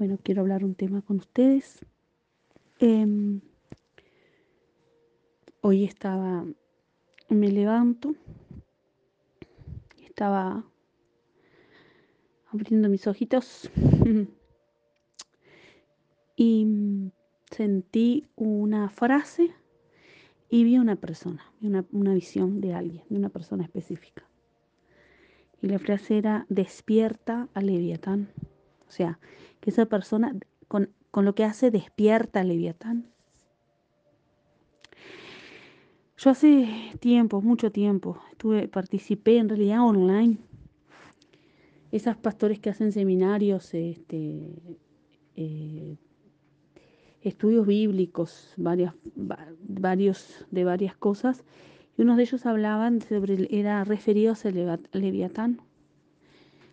bueno, quiero hablar un tema con ustedes. Em, hoy estaba, me levanto, estaba abriendo mis ojitos y sentí una frase y vi una persona, una, una visión de alguien, de una persona específica. Y la frase era, despierta a Leviatán. O sea, que esa persona con, lo que hace despierta a Leviatán. Yo hace tiempo, mucho tiempo, estuve, participé en realidad online. Esas pastores que hacen seminarios, este, eh, estudios bíblicos, varias, varios de varias cosas, y unos de ellos hablaban sobre, era referidos a Leviatán.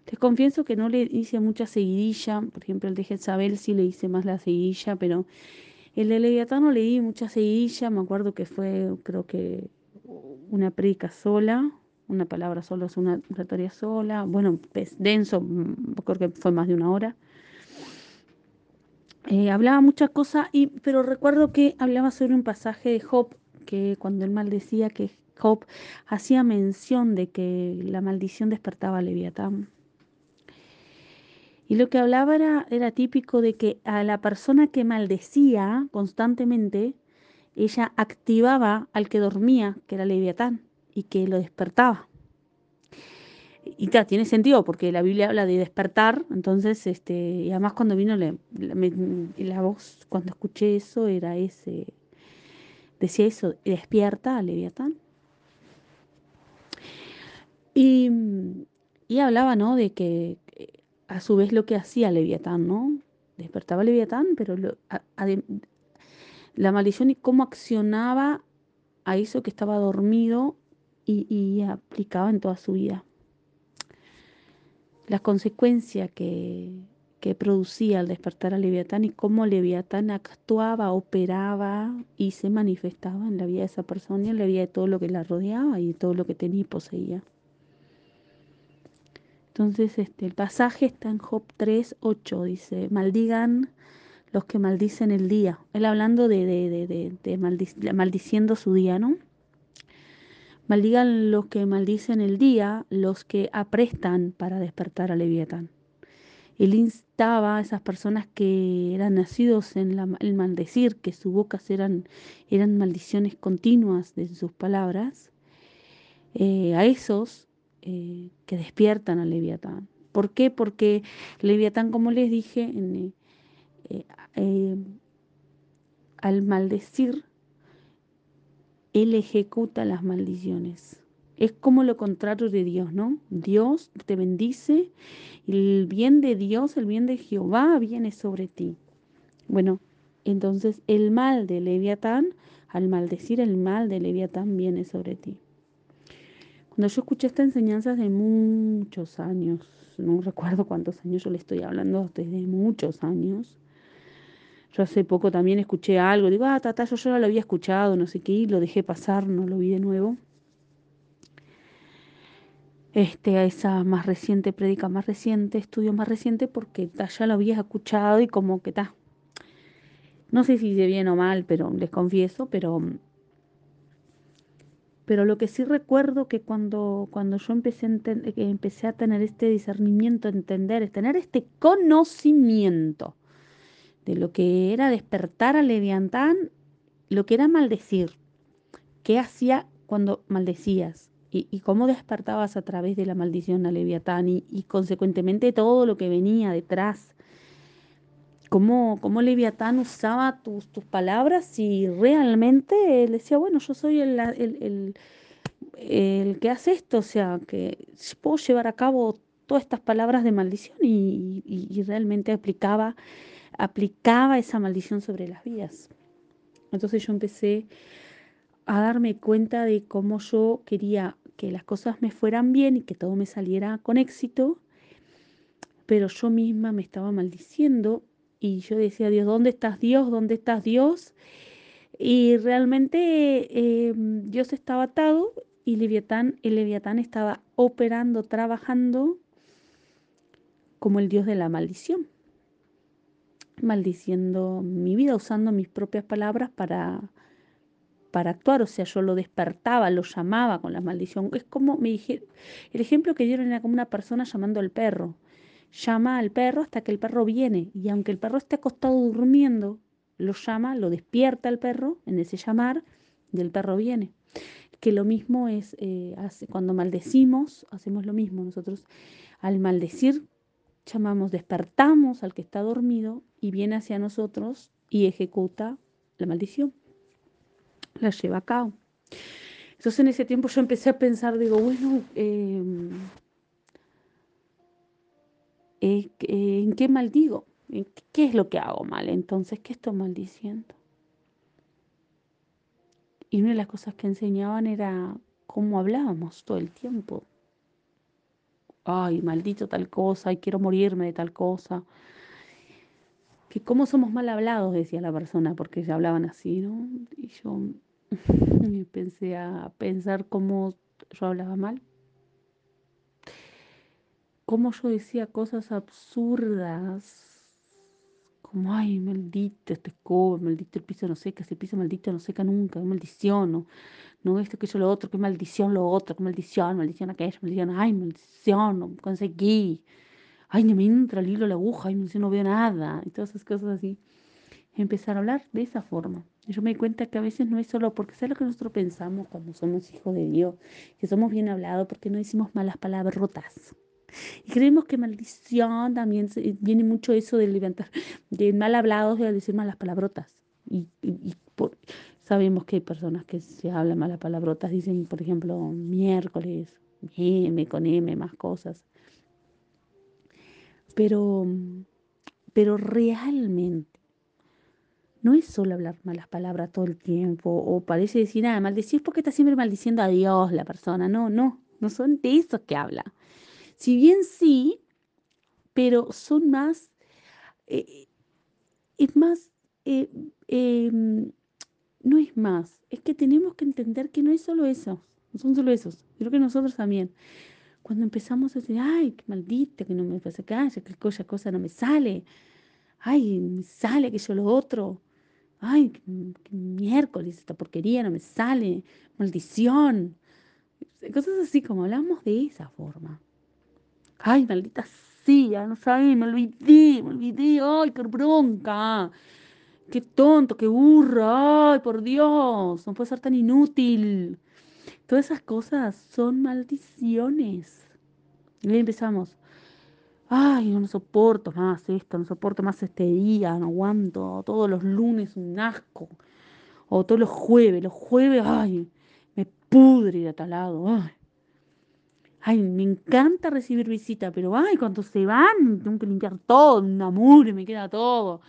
Les confieso que no le hice mucha seguidilla, por ejemplo el de Jezabel sí le hice más la seguidilla, pero el de Leviatán no le di mucha seguidilla, me acuerdo que fue, creo que una predica sola, una palabra sola una oratoria sola, bueno, es denso, mm, creo que fue más de una hora. Eh, hablaba muchas cosas, y, pero recuerdo que hablaba sobre un pasaje de Job, que cuando él maldecía, que Job hacía mención de que la maldición despertaba a Leviatán. Y lo que hablaba era, típico de que a la persona que maldecía constantemente, ella activaba al que dormía, que era Leviatán, y que lo despertaba. Y claro, tiene sentido porque la Biblia habla de despertar, entonces, este, y además cuando vino la, la, voz, cuando escuché eso, era ese, decía eso, despierta a Leviatán. Y, y hablaba, ¿no? De que a su vez lo que hacía Leviatán, ¿no? Despertaba Leviatán, pero la maldición y cómo accionaba a eso que estaba dormido y, aplicaba en toda su vida. La consecuencia que, que producía al despertar a Leviatán y cómo Leviatán actuaba, operaba y se manifestaba en la vida de esa persona y en la vida de todo lo que la rodeaba y todo lo que tenía y poseía. Entonces, este, el pasaje está en Job 3, 8, dice, maldigan los que maldicen el día. Él hablando de, de, maldiciendo su día, ¿no? Maldigan los que maldicen el día, los que aprestan para despertar a Leviatán. Él instaba a esas personas que eran nacidos en el maldecir, que sus bocas eran, eran maldiciones continuas de sus palabras, eh, a esos eh, que despiertan al Leviatán. ¿Por qué? Porque Leviatán, como les dije, eh, eh, al maldecir, él ejecuta las maldiciones. Es como lo contrario de Dios, ¿no? Dios te bendice el bien de Dios, el bien de Jehová viene sobre ti. Bueno, entonces el mal de Leviatán, al maldecir el mal de Leviatán viene sobre ti. Cuando yo escuché esta enseñanza de muchos años, no recuerdo cuántos años yo le estoy hablando, desde muchos años. Yo hace poco también escuché algo, digo, ah, tata, yo ya lo había escuchado, no sé qué, y lo dejé pasar, no lo vi de nuevo. Este, a esa más reciente, prédica más reciente, estudio más reciente, porque ya lo había escuchado y como que está. No sé si hice bien o mal, pero les confieso, pero pero lo que sí recuerdo que cuando, cuando yo empecé a, empecé a tener este discernimiento, entender, es tener este conocimiento de lo que era despertar a Leviantán, lo que era maldecir, qué hacía cuando maldecías y, cómo despertabas a través de la maldición a Leviatán y consecuentemente todo lo que venía detrás cómo, cómo Leviatán usaba tus, tus, palabras y realmente él decía, bueno, yo soy el, el, el, que hace esto, o sea, que puedo llevar a cabo todas estas palabras de maldición y, y, realmente aplicaba, aplicaba esa maldición sobre las vidas. Entonces yo empecé a darme cuenta de cómo yo quería que las cosas me fueran bien y que todo me saliera con éxito, pero yo misma me estaba maldiciendo y yo decía, Dios, ¿dónde estás Dios? ¿Dónde estás Dios? Y realmente em, Dios estaba atado y Leviatán, el Leviatán estaba operando, trabajando como el Dios de la maldición. maldiciendo mi vida, usando mis propias palabras para, para actuar, o sea, yo lo despertaba, lo llamaba con la maldición. Es como me dije, el ejemplo que dieron era como una persona llamando al perro. Llama al perro hasta que el perro viene y aunque el perro esté acostado durmiendo, lo llama, lo despierta el perro en ese llamar y el perro viene. Que lo mismo es eh, cuando maldecimos, hacemos lo mismo nosotros. Al maldecir, llamamos, despertamos al que está dormido y viene hacia nosotros y ejecuta la maldición. La lleva a cabo. Entonces en ese tiempo yo empecé a pensar, digo, bueno, em, eh, ¿en qué maldigo? ¿Qué es lo que hago mal? Entonces, ¿qué estoy maldiciendo? Y una de las cosas que enseñaban era cómo hablábamos todo el tiempo. Ay, maldito tal cosa, y quiero morirme de tal cosa. Que cómo somos mal hablados, decía la persona, porque ya hablaban así, ¿no? Y yo pensé a pensar cómo yo hablaba mal. Cómo yo decía cosas absurdas como, ay, maldito este escoba, maldito el piso no seca, ese piso maldito no seca nunca, maldición, no, no esto, que yo lo otro, qué maldición lo otro, qué maldición, maldición aquello, maldición, ay, maldición, no conseguí, ay, ni me entra el hilo la aguja, ay, maldición, no veo nada, y todas esas cosas así. Empezar a hablar de esa forma. Y yo me di cuenta que a veces no es solo porque sé lo que nosotros pensamos cuando somos hijos de Dios, que somos bien hablados porque no decimos malas palabras rotas. Y creemos que maldición también viene mucho eso de levantar, de mal hablados, de decir malas palabrotas. Y, sabemos que hay personas que se hablan malas palabrotas, dicen, por ejemplo, miércoles, M con M, más cosas. Pero, pero realmente no es solo hablar malas palabras todo el tiempo o parece decir nada, maldecir porque está siempre maldiciendo a Dios la persona. No, no, no son de eso que habla. Si bien sí, pero son más, eh, es más, eh, em, no es más, es que tenemos que entender que no es solo eso, no son solo esos, creo que nosotros también. Cuando empezamos a decir, ay, qué maldita, que no me pasa calla, que cosa, cosa no me sale, ay, me sale que yo lo otro, ay, qué miércoles, esta porquería no me sale, maldición. Cosas así como hablamos de esa forma. Ay, maldita sea, no sabía, me olvidé, me olvidé, ay, qué bronca. Qué tonto, qué burro, ay, por Dios, no puede ser tan inútil. Todas esas cosas son maldiciones. Y ahí empezamos. Ay, no soporto más esto, no soporto más este día, no aguanto. Todos los lunes un asco. O todos los jueves, los jueves, ay, me pudre de tal lado. Ay. Ay, me encanta recibir visita, pero ay, cuando se van, tengo que limpiar todo, un amor, me queda todo.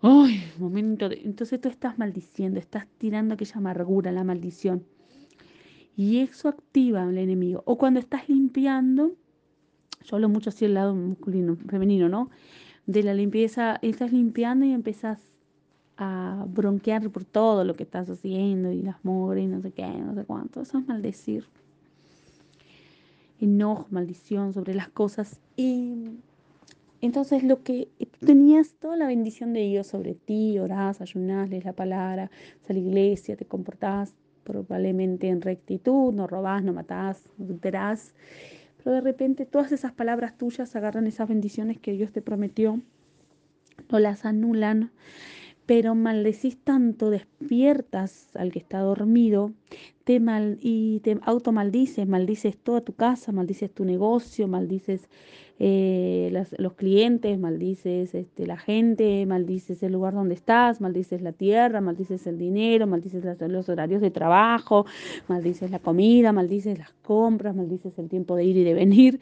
Ay, momento de... Entonces tú estás maldiciendo, estás tirando aquella amargura, la maldición. Y eso activa al enemigo. O cuando estás limpiando, yo hablo mucho así el lado masculino, femenino, ¿no? De la limpieza, estás limpiando y empezás a bronquear por todo lo que estás haciendo y las mugres y no sé qué, no sé cuánto. Eso es maldecir enojo, maldición sobre las cosas. Y entonces lo que tenías toda la bendición de Dios sobre ti, orás, ayunás, lees la palabra, vas a la iglesia, te comportás probablemente en rectitud, no robás, no matás, no adulterás. Pero de repente todas esas palabras tuyas agarran esas bendiciones que Dios te prometió, no las anulan pero maldecís tanto, despiertas al que está dormido, te mal, y te automaldices, maldices toda tu casa, maldices tu negocio, maldices eh, los clientes, maldices este, la gente, maldices el lugar donde estás, maldices la tierra, maldices el dinero, maldices los horarios de trabajo, maldices la comida, maldices las compras, maldices el tiempo de ir y de venir.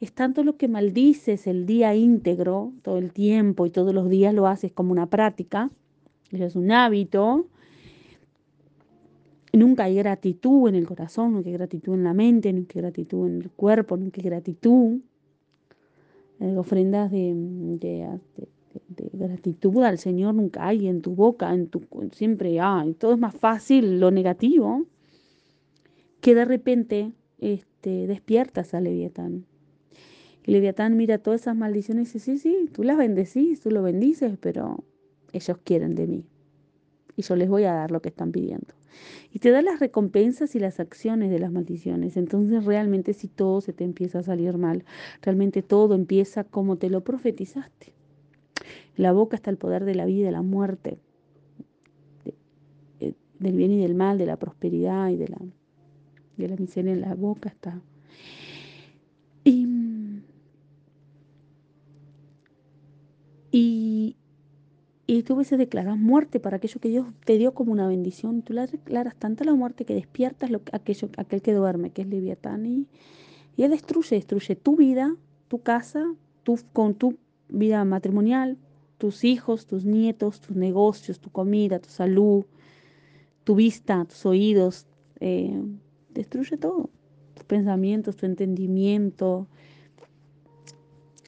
Es tanto lo que maldices el día íntegro, todo el tiempo y todos los días lo haces como una práctica, es un hábito. Nunca hay gratitud en el corazón, nunca hay gratitud en la mente, nunca hay gratitud en el cuerpo, nunca hay gratitud. Eh, ofrendas de, gratitud al Señor nunca hay en tu boca, en tu siempre hay. Todo es más fácil lo negativo que de repente este, despiertas a Leviatán. Leviatán mira todas esas maldiciones y dice, sí, sí, tú las bendecís, tú lo bendices, pero ellos quieren de mí. Y yo les voy a dar lo que están pidiendo. Y te da las recompensas y las acciones de las maldiciones. Entonces realmente si todo se te empieza a salir mal, realmente todo empieza como te lo profetizaste. La boca está el poder de la vida y de la muerte, eh, del bien y del mal, de la prosperidad y de la, de la miseria. En la boca está. Y, y, y tú veces declaras muerte para aquello que Dios te dio como una bendición. Tú la declaras tanta la muerte que despiertas aquel que duerme, que es Leviatán. Y, y él destruye, destruye tu vida, tu casa, tu, con tu vida matrimonial, tus hijos, tus nietos, tus negocios, tu comida, tu salud, tu vista, tus oídos. Eh, destruye todo. Tus pensamientos, tu entendimiento.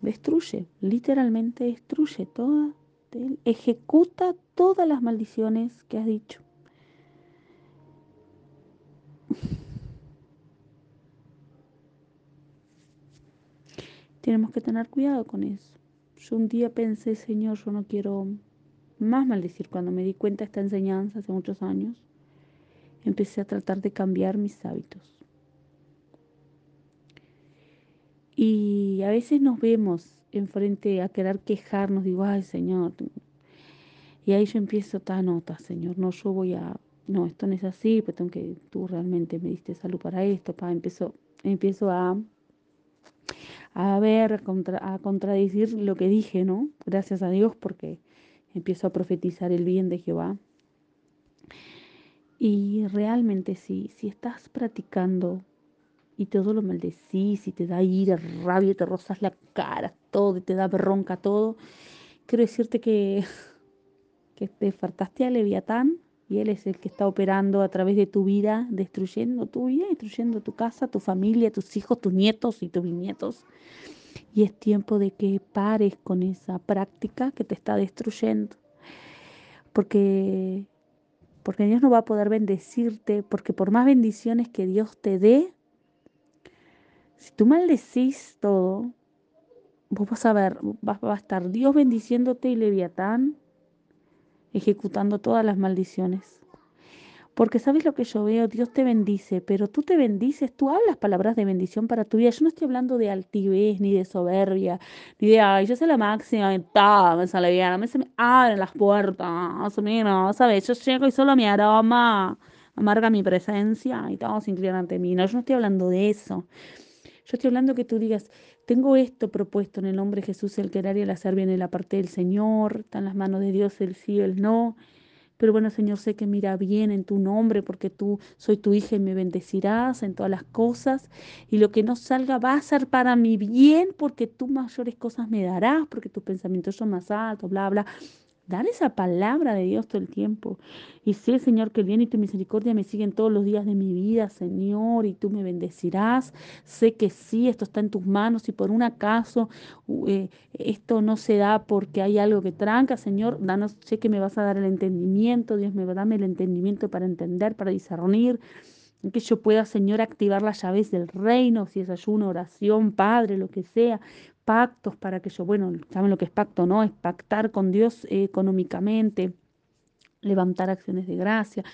Destruye, literalmente destruye toda ejecuta todas las maldiciones que has dicho. Tenemos que tener cuidado con eso. Yo un día pensé, Señor, yo no quiero más maldecir. Cuando me di cuenta de esta enseñanza hace muchos años, empecé a tratar de cambiar mis hábitos. Y a veces nos vemos enfrente a querer quejarnos, digo, ay Señor. Y ahí yo empiezo, ta nota, Señor, no, yo voy a, no, esto no es así, pero tengo que, tú realmente me diste salud para esto, pa, empiezo, empiezo a, a ver, a contradecir lo que dije, ¿no? Gracias a Dios porque empiezo a profetizar el bien de Jehová. Y realmente sí, si estás practicando y todo lo maldecís y te da ira, rabia, te rozas la cara, todo, y te da bronca todo, quiero decirte que, que te faltaste a Leviatán y él es el que está operando a través de tu vida, destruyendo tu vida, destruyendo tu casa, tu familia, tus hijos, tus nietos y tus bisnietos. Y es tiempo de que pares con esa práctica que te está destruyendo. Porque, porque Dios no va a poder bendecirte, porque por más bendiciones que Dios te dé, si tú maldecís todo, vos vas a ver, va, a estar Dios bendiciéndote y Leviatán ejecutando todas las maldiciones. Porque sabes lo que yo veo, Dios te bendice, pero tú te bendices, tú hablas palabras de bendición para tu vida. Yo no estoy hablando de altivez, ni de soberbia, ni de, ay, yo soy la máxima, me sale bien, me se me abren las puertas, mira, sabes, yo llego y solo mi aroma amarga mi presencia y todos se inclinan ante mí. No, yo no estoy hablando de eso. Yo estoy hablando que tú digas, tengo esto propuesto en el nombre de Jesús, el querer y el hacer viene la parte del Señor, está en las manos de Dios el sí el no. Pero bueno, Señor, sé que mira bien en tu nombre porque tú soy tu hija y me bendecirás en todas las cosas. Y lo que no salga va a ser para mi bien porque tú mayores cosas me darás, porque tus pensamientos son más altos, bla, bla. Dar esa palabra de Dios todo el tiempo. Y sé, Señor, que el bien y tu misericordia me siguen todos los días de mi vida, Señor, y tú me bendecirás. Sé que sí, esto está en tus manos. Y por un acaso eh, esto no se da porque hay algo que tranca, Señor, danos, sé que me vas a dar el entendimiento. Dios me darme el entendimiento para entender, para discernir que yo pueda, Señor, activar las llaves del reino, si es ayuno, oración, Padre, lo que sea, pactos para que yo, bueno, saben lo que es pacto, ¿no? Es pactar con Dios económicamente, levantar acciones de gracia.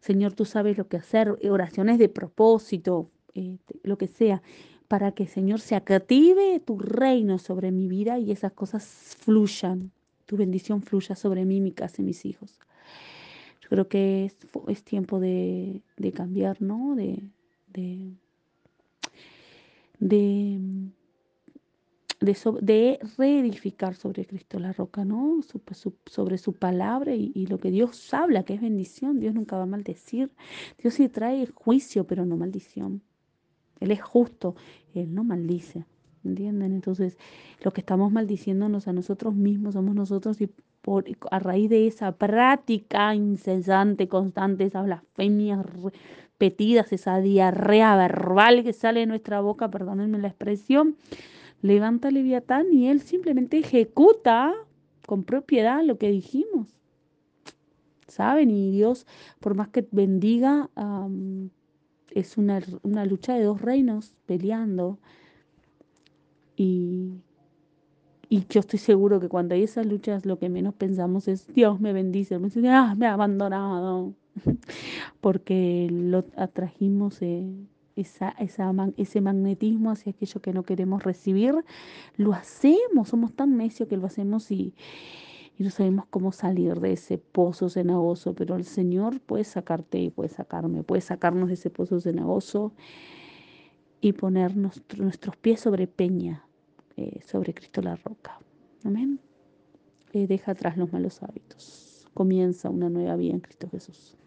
Señor, tú sabes lo que hacer, oraciones de propósito, este, lo que sea, para que, Señor, se active tu reino sobre mi vida y esas cosas fluyan, tu bendición fluya sobre mí, mi casa y mis hijos. Creo que es, es tiempo de, de, cambiar, ¿no? De, de, de de, reedificar sobre Cristo la roca, ¿no? sobre su palabra y, lo que Dios habla, que es bendición. Dios nunca va a maldecir. Dios sí trae juicio, pero no maldición. Él es justo, Él no maldice. ¿Entienden? Entonces, lo que estamos maldiciéndonos a nosotros mismos somos nosotros y por, a raíz de esa práctica incesante, constante, esas blasfemias repetidas, esa diarrea verbal que sale de nuestra boca, perdónenme la expresión, levanta Leviatán y él simplemente ejecuta con propiedad lo que dijimos. ¿Saben? Y Dios, por más que bendiga, es una, lucha de dos reinos peleando. Y, y yo estoy seguro que cuando hay esas luchas lo que menos pensamos es Dios me bendice, me, dice, ah, me ha abandonado, porque lo atrajimos eh, ese magnetismo hacia aquello que no queremos recibir, lo hacemos, somos tan necios que lo hacemos y, y no sabemos cómo salir de ese pozo cenagoso, pero el Señor puede sacarte y puede sacarme, puede sacarnos de ese pozo cenagoso y poner nuestros pies sobre peña, eh, sobre Cristo la roca. Amén. Eh, deja atrás los malos hábitos. Comienza una nueva vida en Cristo Jesús.